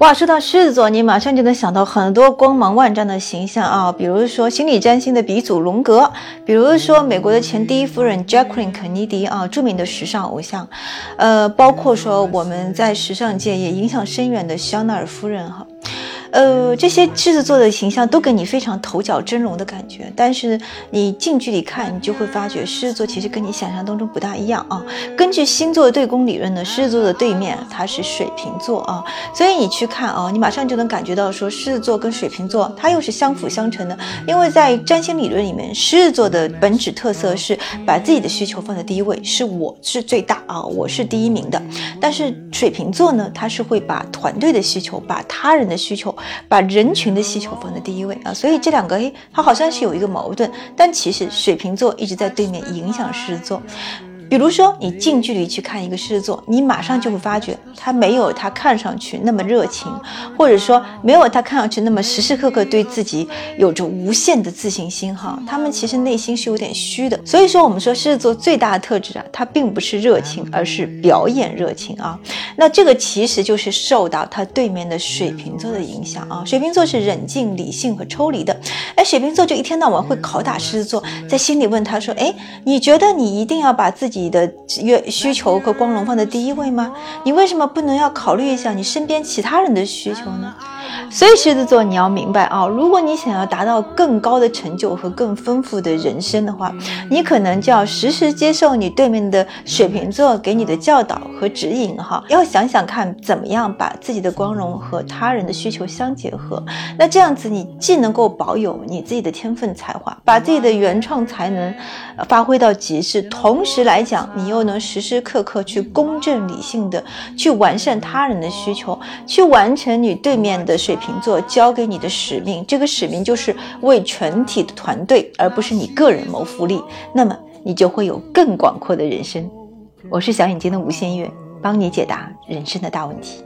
哇，说到狮子座，你马上就能想到很多光芒万丈的形象啊，比如说心理占星的鼻祖荣格，比如说美国的前第一夫人 Jacqueline 肯尼迪啊，著名的时尚偶像，呃，包括说我们在时尚界也影响深远的香奈儿夫人哈。呃，这些狮子座的形象都给你非常头角峥嵘的感觉，但是你近距离看，你就会发觉狮子座其实跟你想象当中不大一样啊。根据星座的对宫理论呢，狮子座的对面它是水瓶座啊，所以你去看啊，你马上就能感觉到说狮子座跟水瓶座它又是相辅相成的，因为在占星理论里面，狮子座的本质特色是把自己的需求放在第一位，是我是最大啊，我是第一名的。但是水瓶座呢，它是会把团队的需求，把他人的需求。把人群的需求放在第一位啊，所以这两个诶，它好像是有一个矛盾，但其实水瓶座一直在对面影响狮子座。比如说，你近距离去看一个狮子座，你马上就会发觉他没有他看上去那么热情，或者说没有他看上去那么时时刻刻对自己有着无限的自信心哈。他们其实内心是有点虚的。所以说，我们说狮子座最大的特质啊，它并不是热情，而是表演热情啊。那这个其实就是受到他对面的水瓶座的影响啊。水瓶座是冷静、理性和抽离的，哎，水瓶座就一天到晚会拷打狮子座，在心里问他说：“哎，你觉得你一定要把自己？”你的愿需求和光荣放在第一位吗？你为什么不能要考虑一下你身边其他人的需求呢？所以狮子座，你要明白啊，如果你想要达到更高的成就和更丰富的人生的话，你可能就要时时接受你对面的水瓶座给你的教导和指引哈。要想想看，怎么样把自己的光荣和他人的需求相结合。那这样子，你既能够保有你自己的天分才华，把自己的原创才能发挥到极致，同时来讲，你又能时时刻刻去公正理性的去完善他人的需求，去完成你对面的。水瓶座交给你的使命，这个使命就是为全体的团队，而不是你个人谋福利。那么你就会有更广阔的人生。我是小眼睛的吴先月，帮你解答人生的大问题。